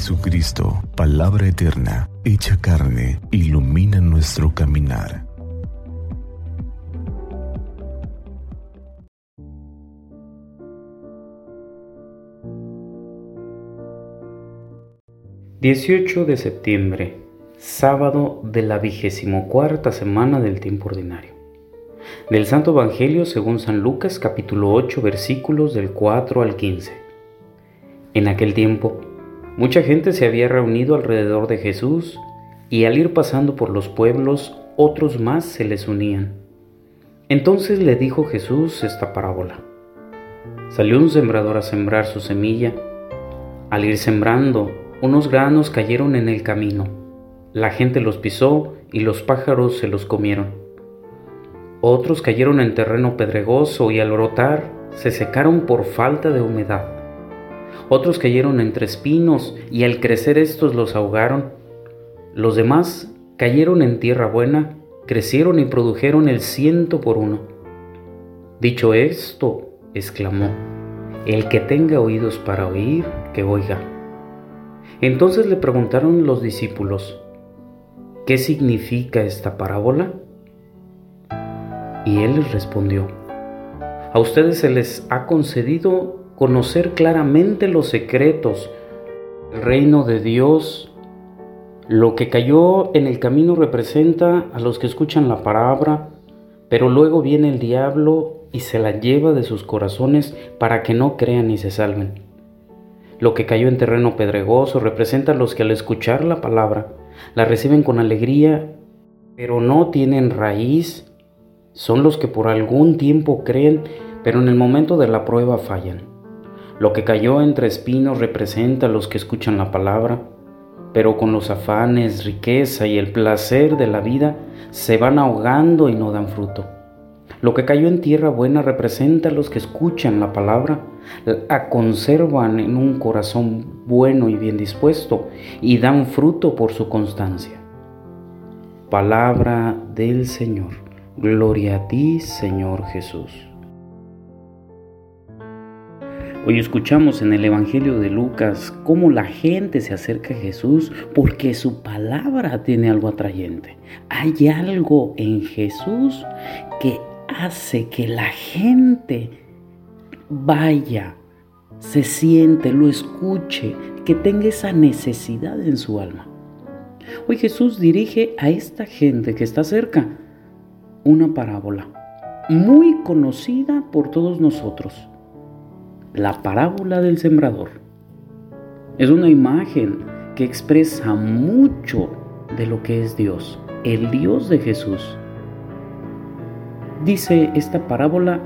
Jesucristo, palabra eterna, hecha carne, ilumina nuestro caminar. ...18 de septiembre... ...sábado de la vigésimo cuarta semana del tiempo ordinario... ...del Santo Evangelio según San Lucas capítulo 8 versículos del 4 al 15... En aquel tiempo Mucha gente se había reunido alrededor de Jesús y al ir pasando por los pueblos, otros más se les unían. Entonces le dijo Jesús esta parábola. Salió un sembrador a sembrar su semilla. Al ir sembrando, unos granos cayeron en el camino. La gente los pisó y los pájaros se los comieron. Otros cayeron en terreno pedregoso y al brotar se secaron por falta de humedad. Otros cayeron entre espinos y al crecer estos los ahogaron. Los demás cayeron en tierra buena, crecieron y produjeron el ciento por uno. Dicho esto, exclamó, el que tenga oídos para oír, que oiga. Entonces le preguntaron los discípulos, ¿qué significa esta parábola? Y él les respondió, a ustedes se les ha concedido conocer claramente los secretos, el reino de Dios. Lo que cayó en el camino representa a los que escuchan la palabra, pero luego viene el diablo y se la lleva de sus corazones para que no crean y se salven. Lo que cayó en terreno pedregoso representa a los que al escuchar la palabra la reciben con alegría, pero no tienen raíz. Son los que por algún tiempo creen, pero en el momento de la prueba fallan. Lo que cayó entre espinos representa a los que escuchan la palabra, pero con los afanes, riqueza y el placer de la vida se van ahogando y no dan fruto. Lo que cayó en tierra buena representa a los que escuchan la palabra, la conservan en un corazón bueno y bien dispuesto y dan fruto por su constancia. Palabra del Señor. Gloria a ti, Señor Jesús. Hoy escuchamos en el Evangelio de Lucas cómo la gente se acerca a Jesús porque su palabra tiene algo atrayente. Hay algo en Jesús que hace que la gente vaya, se siente, lo escuche, que tenga esa necesidad en su alma. Hoy Jesús dirige a esta gente que está cerca una parábola muy conocida por todos nosotros la parábola del sembrador. Es una imagen que expresa mucho de lo que es Dios, el Dios de Jesús. Dice esta parábola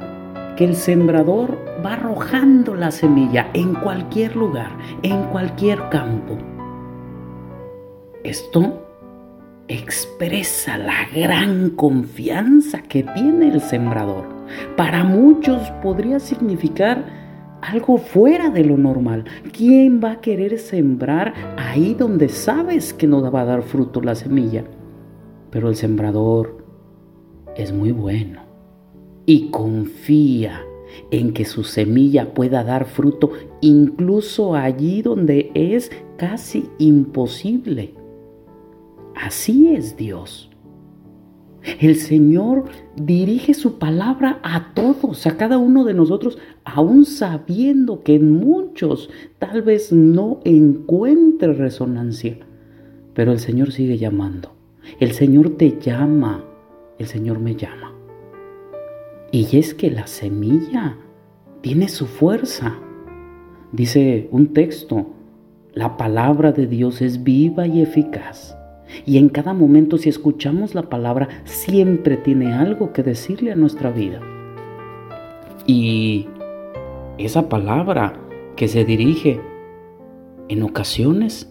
que el sembrador va arrojando la semilla en cualquier lugar, en cualquier campo. Esto expresa la gran confianza que tiene el sembrador. Para muchos podría significar algo fuera de lo normal. ¿Quién va a querer sembrar ahí donde sabes que no va a dar fruto la semilla? Pero el sembrador es muy bueno y confía en que su semilla pueda dar fruto incluso allí donde es casi imposible. Así es Dios. El Señor dirige su palabra a todos, a cada uno de nosotros, aún sabiendo que en muchos tal vez no encuentre resonancia. Pero el Señor sigue llamando. El Señor te llama. El Señor me llama. Y es que la semilla tiene su fuerza. Dice un texto, la palabra de Dios es viva y eficaz y en cada momento si escuchamos la palabra, siempre tiene algo que decirle a nuestra vida. Y esa palabra que se dirige en ocasiones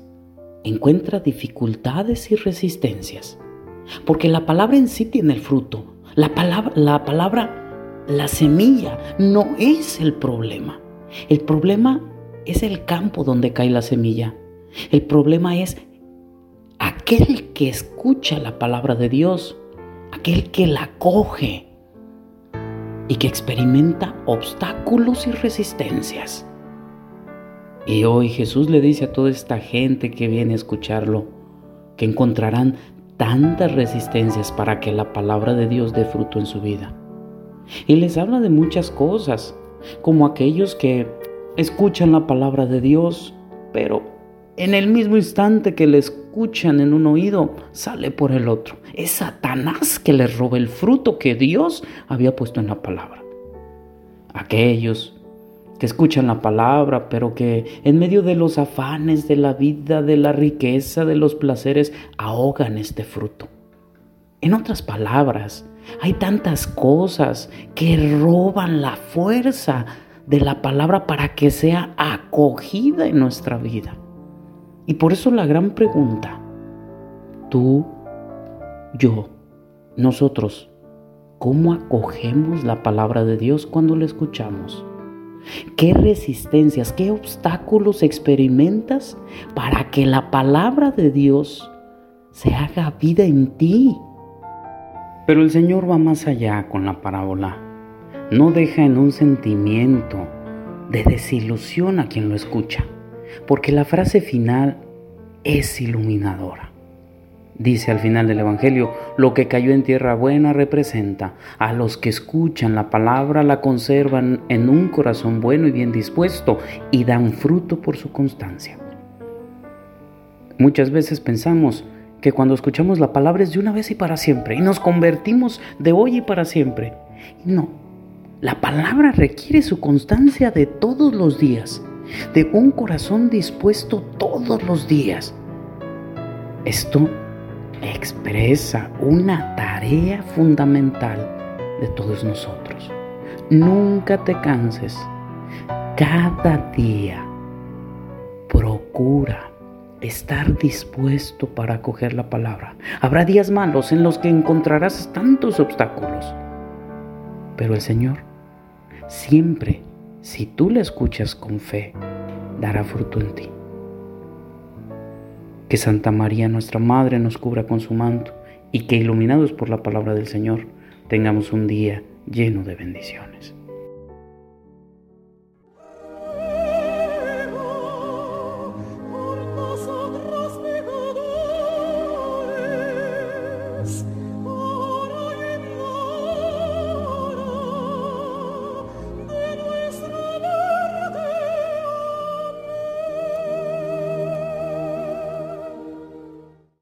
encuentra dificultades y resistencias. Porque la palabra en sí tiene el fruto. La palabra, la palabra, la semilla no es el problema. El problema es el campo donde cae la semilla. El problema es aquel que escucha la palabra de Dios, aquel que la coge y que experimenta obstáculos y resistencias. Y hoy Jesús le dice a toda esta gente que viene a escucharlo que encontrarán tantas resistencias para que la palabra de Dios dé fruto en su vida. Y les habla de muchas cosas, como aquellos que escuchan la palabra de Dios, pero en el mismo instante que le escuchan en un oído, sale por el otro. Es Satanás que les roba el fruto que Dios había puesto en la palabra. Aquellos que escuchan la palabra, pero que en medio de los afanes de la vida, de la riqueza, de los placeres, ahogan este fruto. En otras palabras, hay tantas cosas que roban la fuerza de la palabra para que sea acogida en nuestra vida. Y por eso la gran pregunta, tú, yo, nosotros, ¿cómo acogemos la palabra de Dios cuando la escuchamos? ¿Qué resistencias, qué obstáculos experimentas para que la palabra de Dios se haga vida en ti? Pero el Señor va más allá con la parábola. No deja en un sentimiento de desilusión a quien lo escucha, porque la frase final es iluminadora. Dice al final del Evangelio, lo que cayó en tierra buena representa a los que escuchan la palabra, la conservan en un corazón bueno y bien dispuesto y dan fruto por su constancia. Muchas veces pensamos, que cuando escuchamos la palabra es de una vez y para siempre y nos convertimos de hoy y para siempre. No, la palabra requiere su constancia de todos los días, de un corazón dispuesto todos los días. Esto expresa una tarea fundamental de todos nosotros. Nunca te canses. Cada día procura estar dispuesto para acoger la palabra. Habrá días malos en los que encontrarás tantos obstáculos. Pero el Señor, siempre, si tú le escuchas con fe, dará fruto en ti. Que Santa María, nuestra Madre, nos cubra con su manto y que iluminados por la palabra del Señor, tengamos un día lleno de bendiciones.